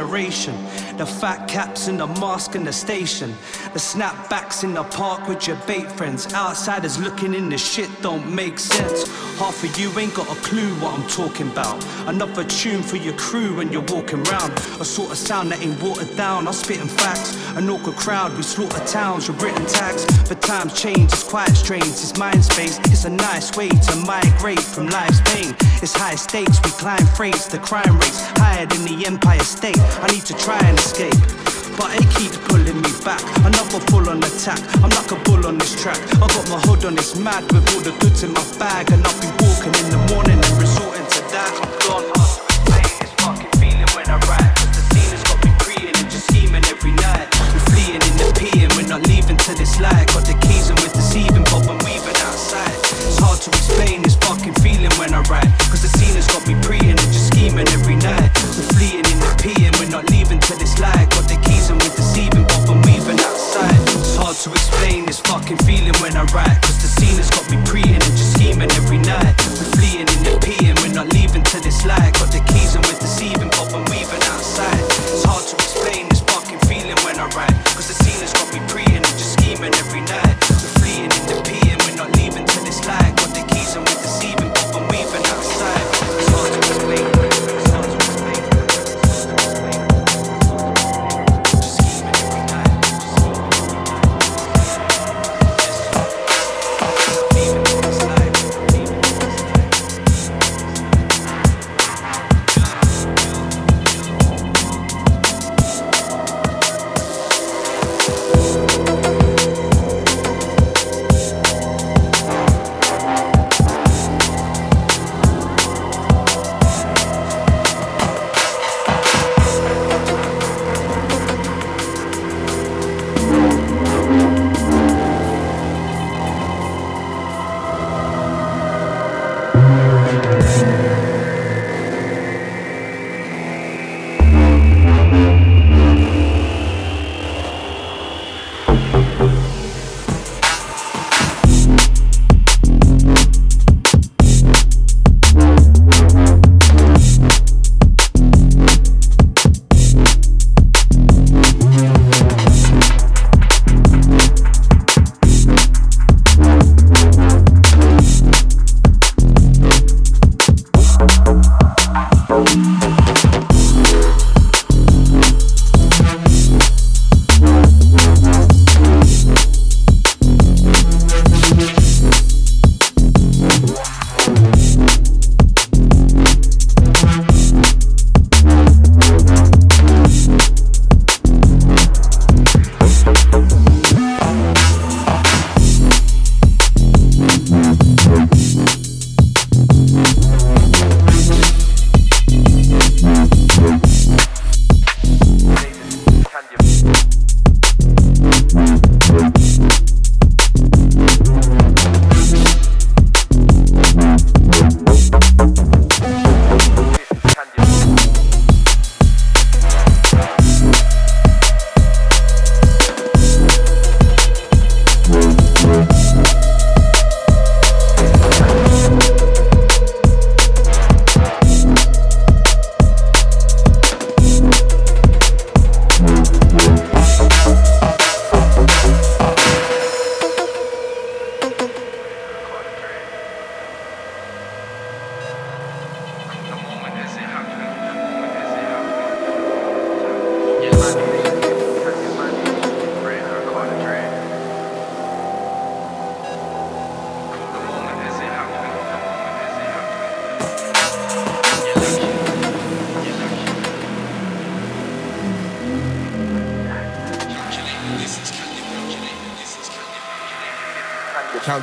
generation. The fat caps in the mask in the station. The snapbacks in the park with your bait friends. Outsiders looking in the shit don't make sense. Half of you ain't got a clue what I'm talking about. Another tune for your crew when you're walking round. A sort of sound that ain't watered down. I'm spitting facts. An awkward crowd, we slaughter towns with written tags. But times change, it's quite strange. It's mind space. It's a nice way to migrate from life's pain. It's high stakes, we climb freights. The crime rates higher than the Empire State. I need to try and escape. But it keeps pulling me back. Another full on attack. I'm like a bull on this track. I got my hood on, it's mad with all the goods in my bag. And I'll be walking in the morning and resorting to that. I'm gone. Playing this fucking feeling when I ride. The scene has got me just scheming every night. We're fleeing in the peeing, we're not leaving till it's light. Got the keys and we're deceiving, but I'm weaving hard to explain this fucking feeling when I ride. Cause the scene has got me preeing and just scheming every night. We're fleeing in the peeing, we're not leaving till it's light. Got the keys and we're deceiving, but I'm weaving outside. It's hard to explain this fucking feeling when I write. Cause the scene has got me preeing and just scheming every night. We're fleeing in the peeing, we're not leaving till it's light. Got the keys and we're deceiving, but I'm weaving outside. It's hard to explain this fucking feeling when I write. Cause the scene has got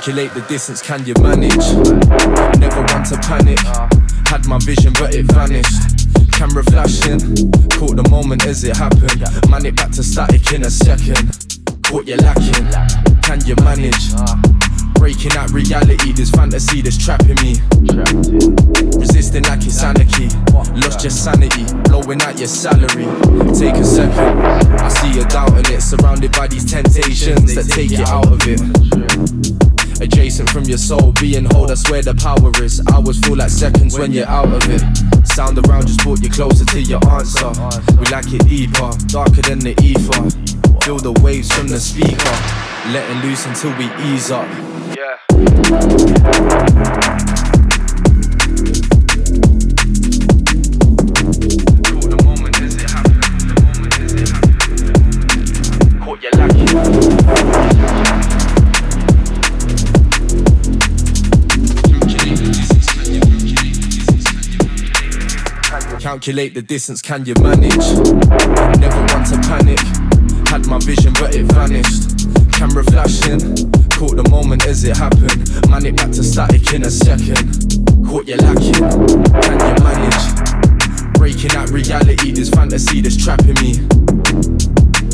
Calculate the distance, can you manage? Never want to panic. Had my vision, but it vanished. Camera flashing, caught the moment as it happened. Man, it back to static in a second. Caught you lacking, can you manage? Breaking out reality, this fantasy that's trapping me. Resisting like it's anarchy. Lost your sanity, blowing out your salary. Take a second, I see you doubting it. Surrounded by these temptations that take you out of it. Adjacent from your soul, being whole, that's where the power is. Hours feel like seconds when you're out of it. Sound around just brought you closer to your answer. We like it deeper, darker than the ether. Feel the waves from the speaker, letting loose until we ease up. Calculate the distance, can you manage? Never want to panic. Had my vision, but it vanished. Camera flashing, caught the moment as it happened. Man, it back to static in a second. Caught you lacking, can you manage? Breaking out reality, this fantasy that's trapping me.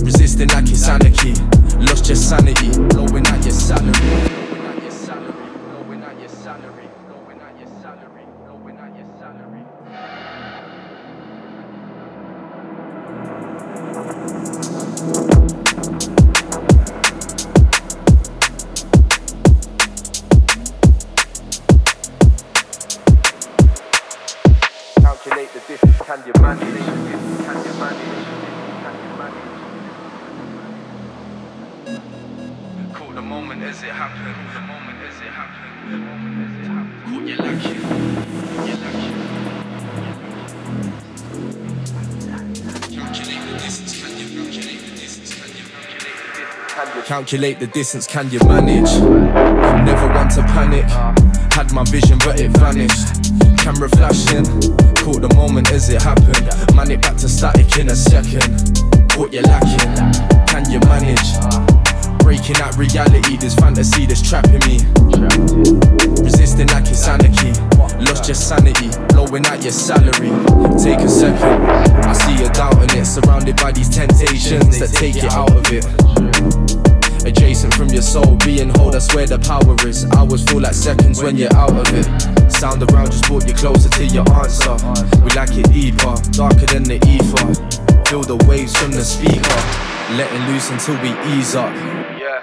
Resisting like it's anarchy. Lost your sanity, blowing out your salary. Calculate the distance, can you manage? Never want to panic. Had my vision, but it vanished. Camera flashing, caught the moment as it happened. Man, it back to static in a second. What you lacking, can you manage? Breaking out reality, this fantasy that's trapping me. Resisting like it's anarchy. Lost your sanity, blowing out your salary. Take a second, I see you doubting it. Surrounded by these temptations that take you out of it. Adjacent from your soul, being whole, that's where the power is. Hours feel like seconds when you're out of it. Sound around just brought you closer to your answer. We like it deeper, darker than the ether. Feel the waves from the speaker, letting loose until we ease up. Yeah.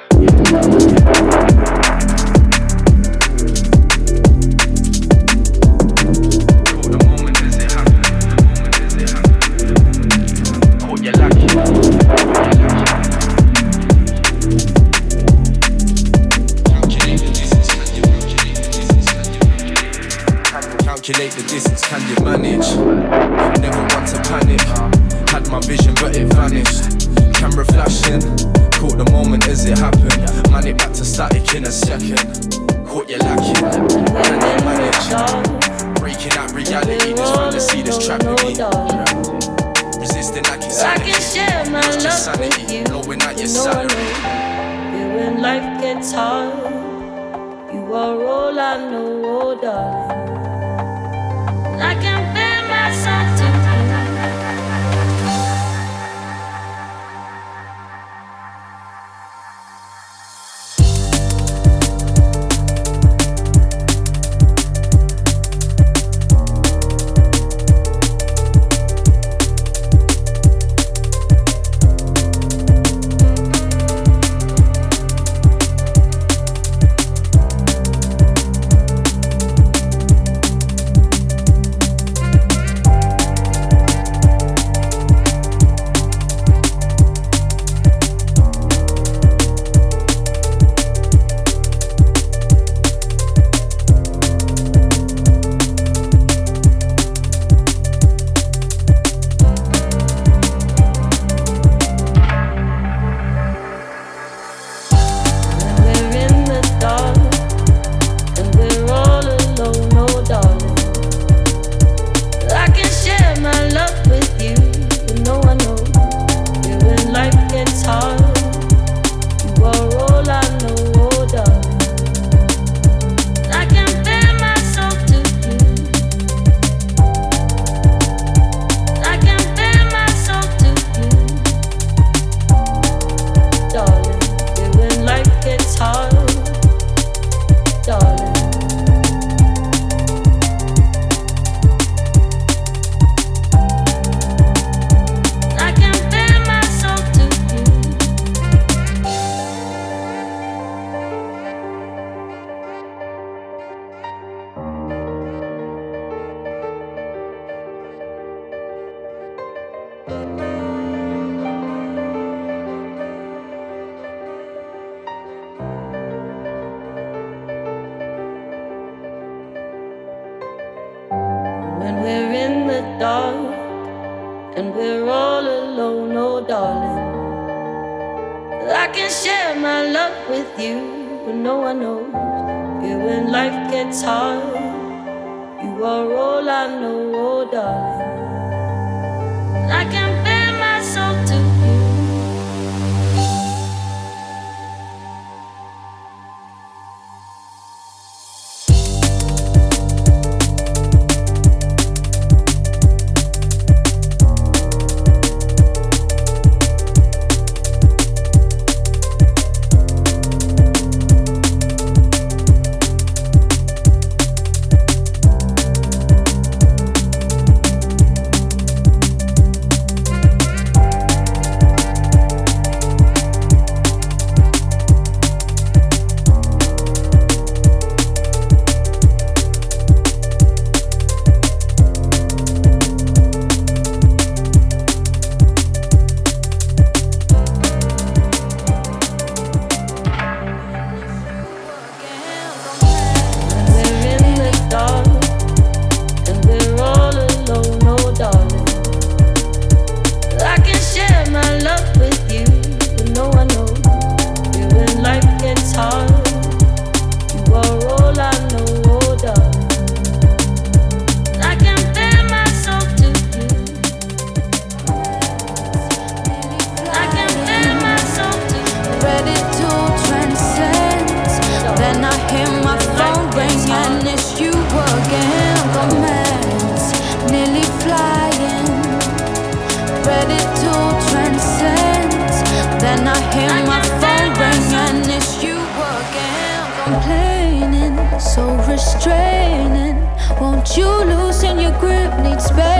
you loosen your grip, need space.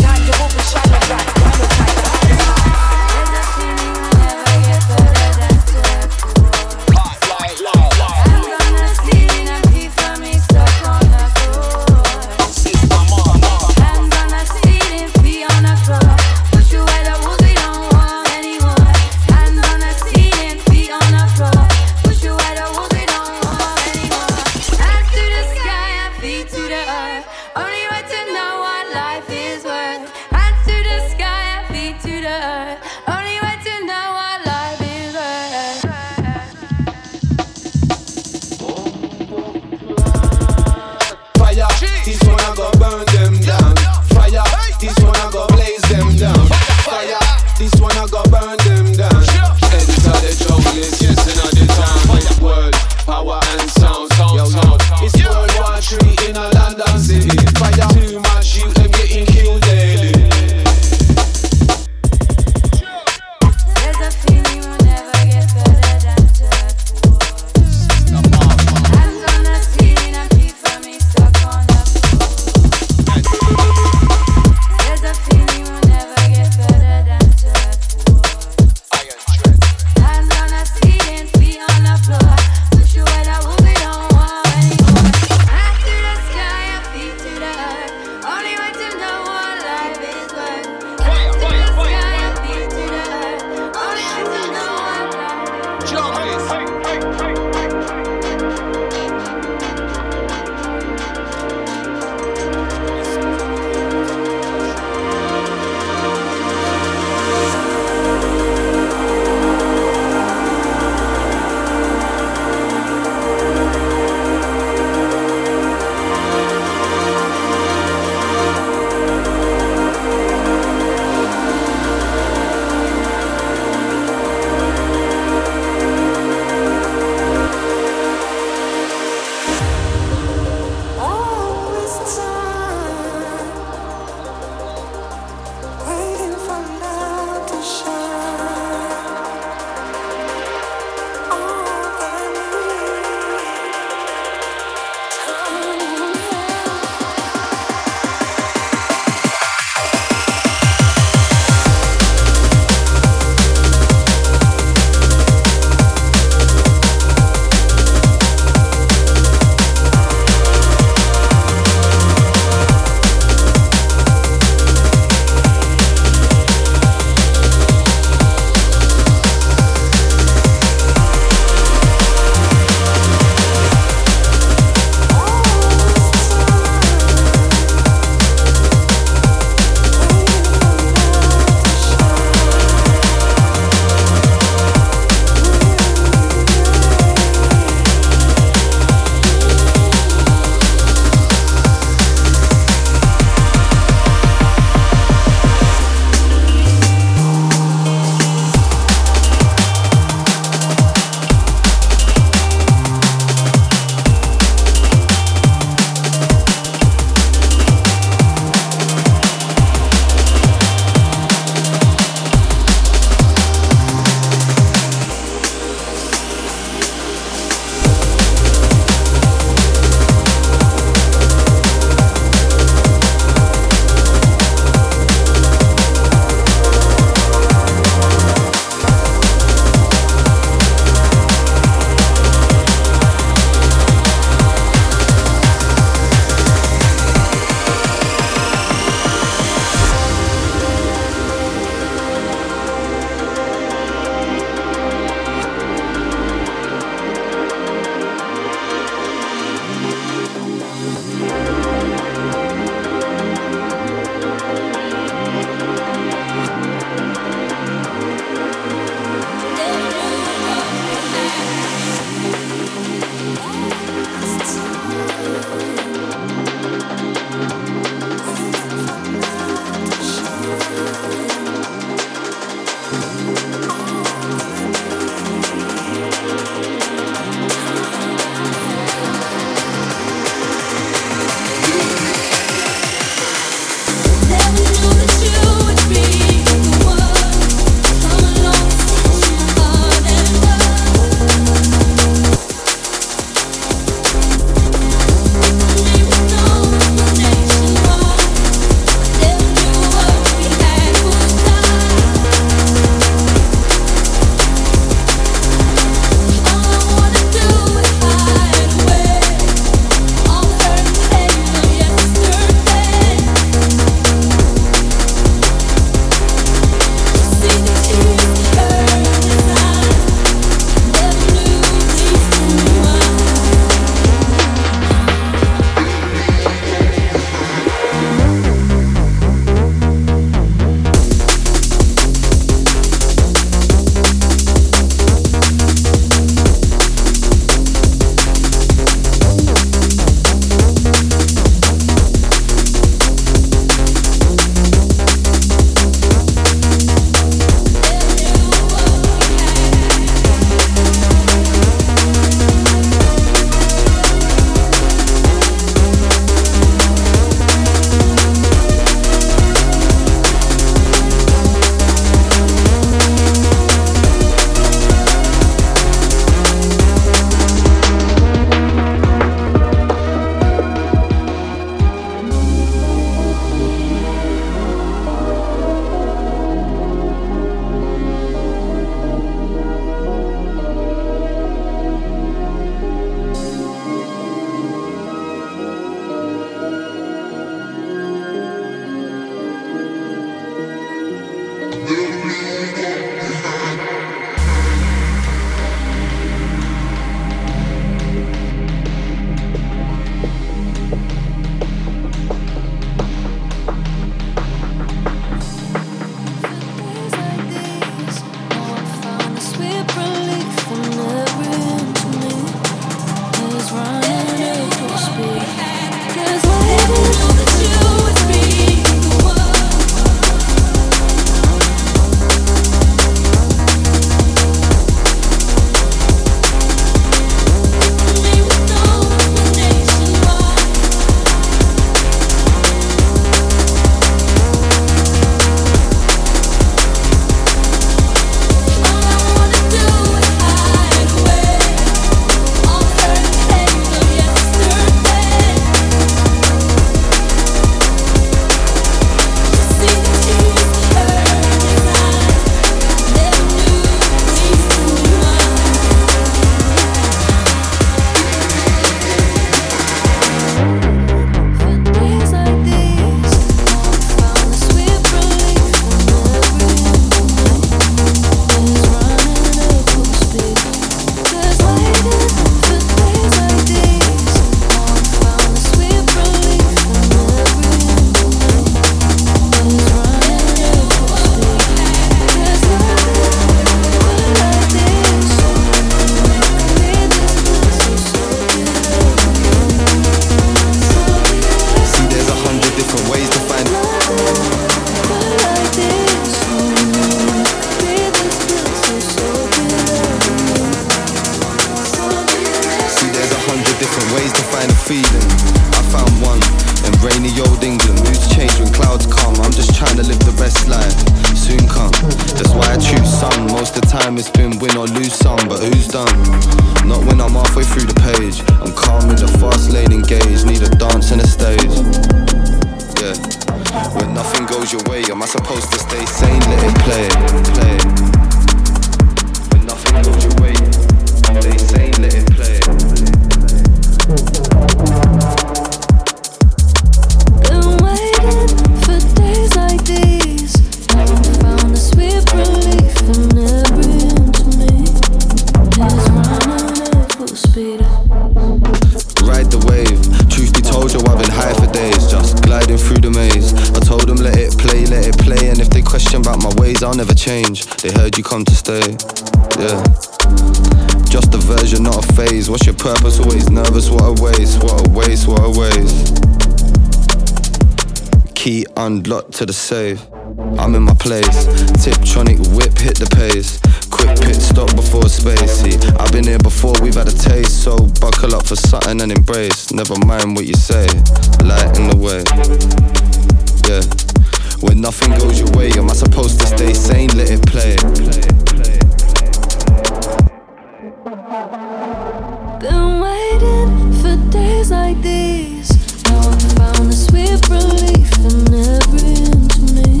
Been waiting for days like these. Now I found sweet relief in every inch of me.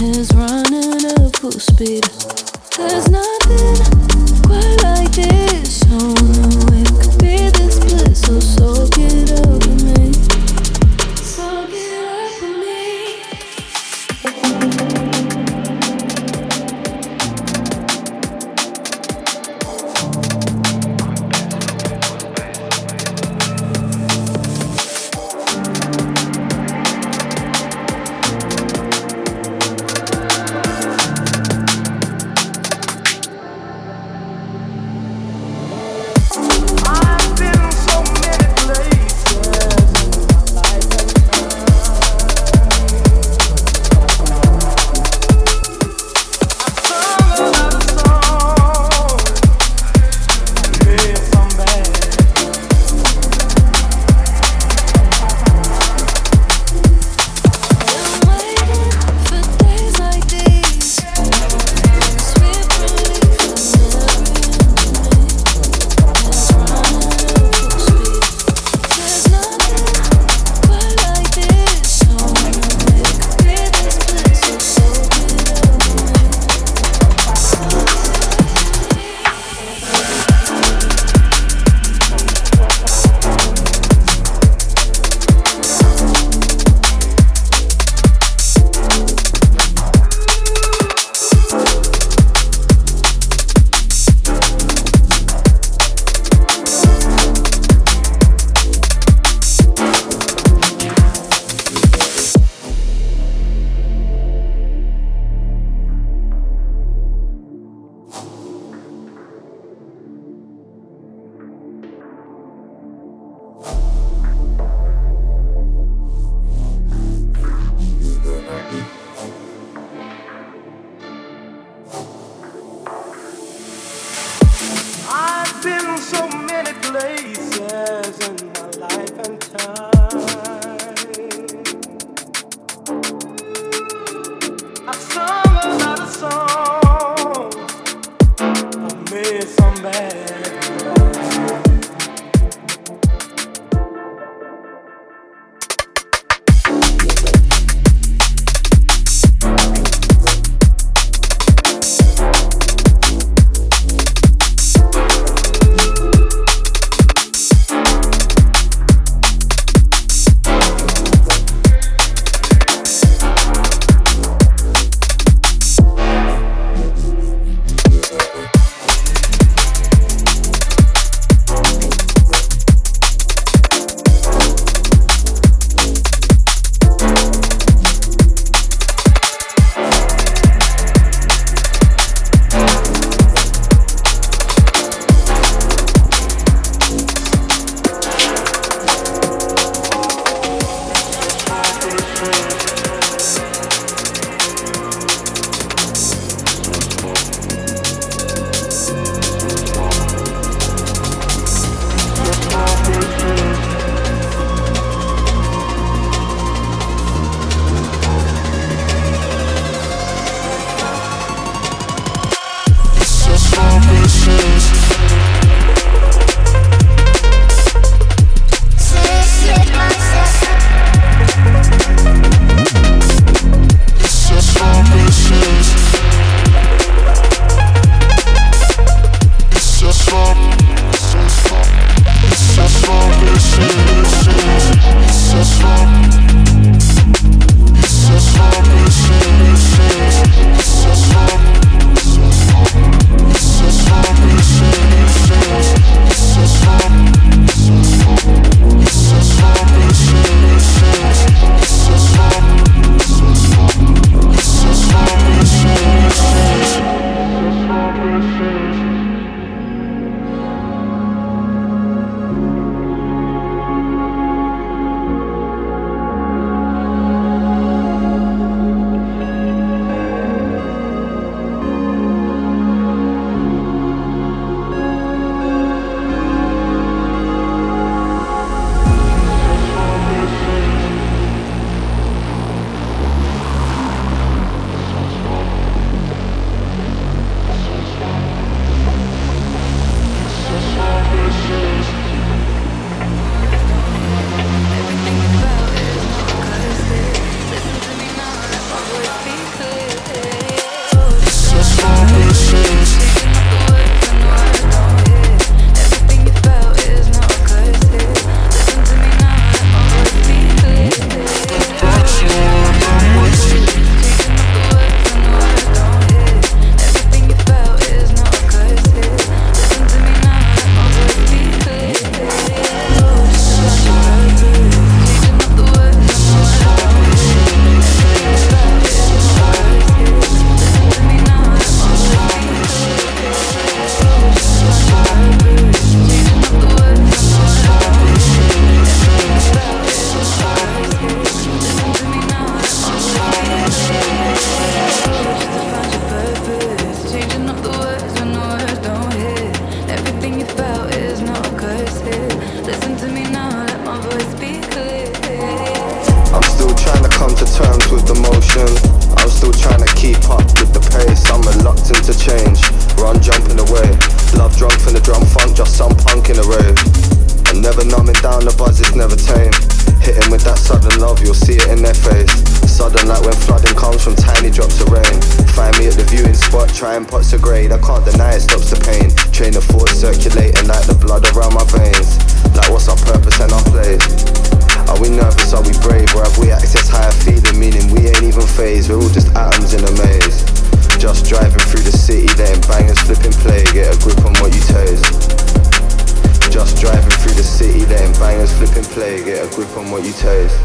Is running at full speed. There's nothing. Listen to me now, let my voice be clear. I'm still trying to come to terms with the motion. I'm still trying to keep up with the pace. I'm reluctant to change. Run jumping away. Love drunk from the drum funk, just some punk in the rave. I'm never numbing down the buzz, it's never tame. Hitting with that sudden love, you'll see it in their face. Sudden like when flooding comes from tiny drops of rain. Find me at the viewing spot, trying pots of grade. I can't deny it stops the pain. Train of thought circulating like the blood around my veins. Like what's our purpose and our place? Are we nervous? Are we brave? Or have we access higher feeling? Meaning we ain't even phased. We're all just atoms in a maze. Just driving through the city, letting bangers flipping play. Get a grip on what you taste. Just driving through the city, letting bangers flipping play. Get a grip on what you taste.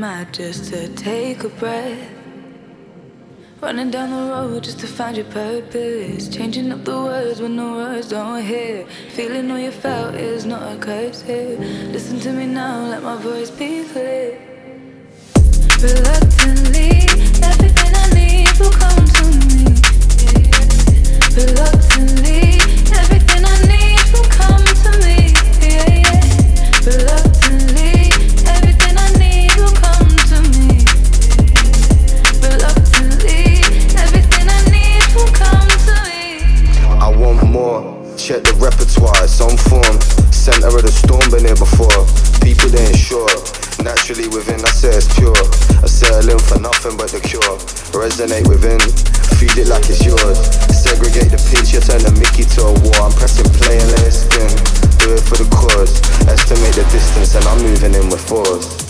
Just to take a breath. Running down the road just to find your purpose. Changing up the words when the words don't hit. Feeling all you felt is not a curse here. Listen to me now, let my voice be clear. Reluctantly, everything I need will come to me. Reluctantly, check the repertoire, it's on form. Center of the storm, been here before. People they ain't sure. Naturally within, I say it's pure. I settle in for nothing but the cure. Resonate within, feed it like it's yours. Segregate the pitch, you turn the Mickey to a war. I'm pressing play and let it spin. Do it for the cause. Estimate the distance and I'm moving in with force.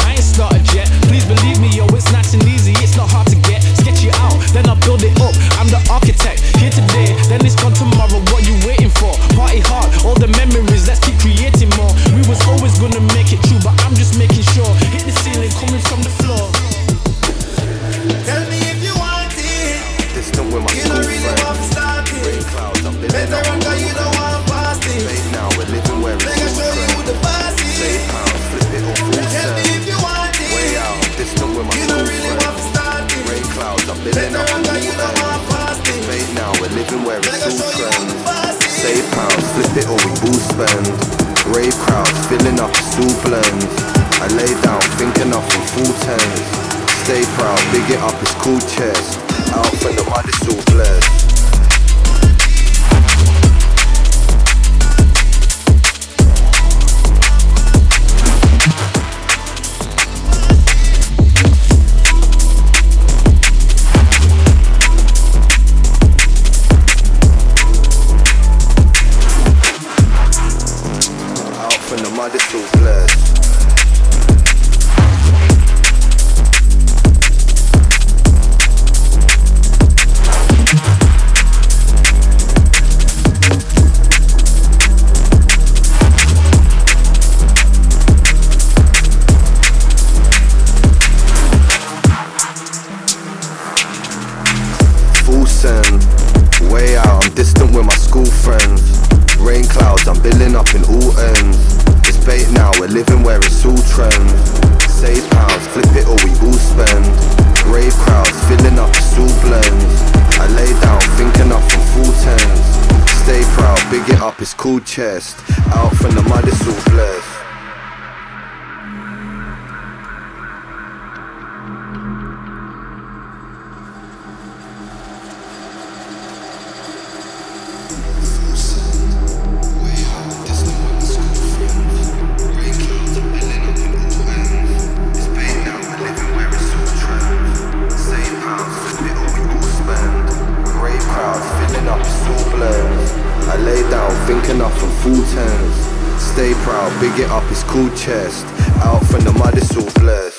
chest. Out from the mud, it's all blessed.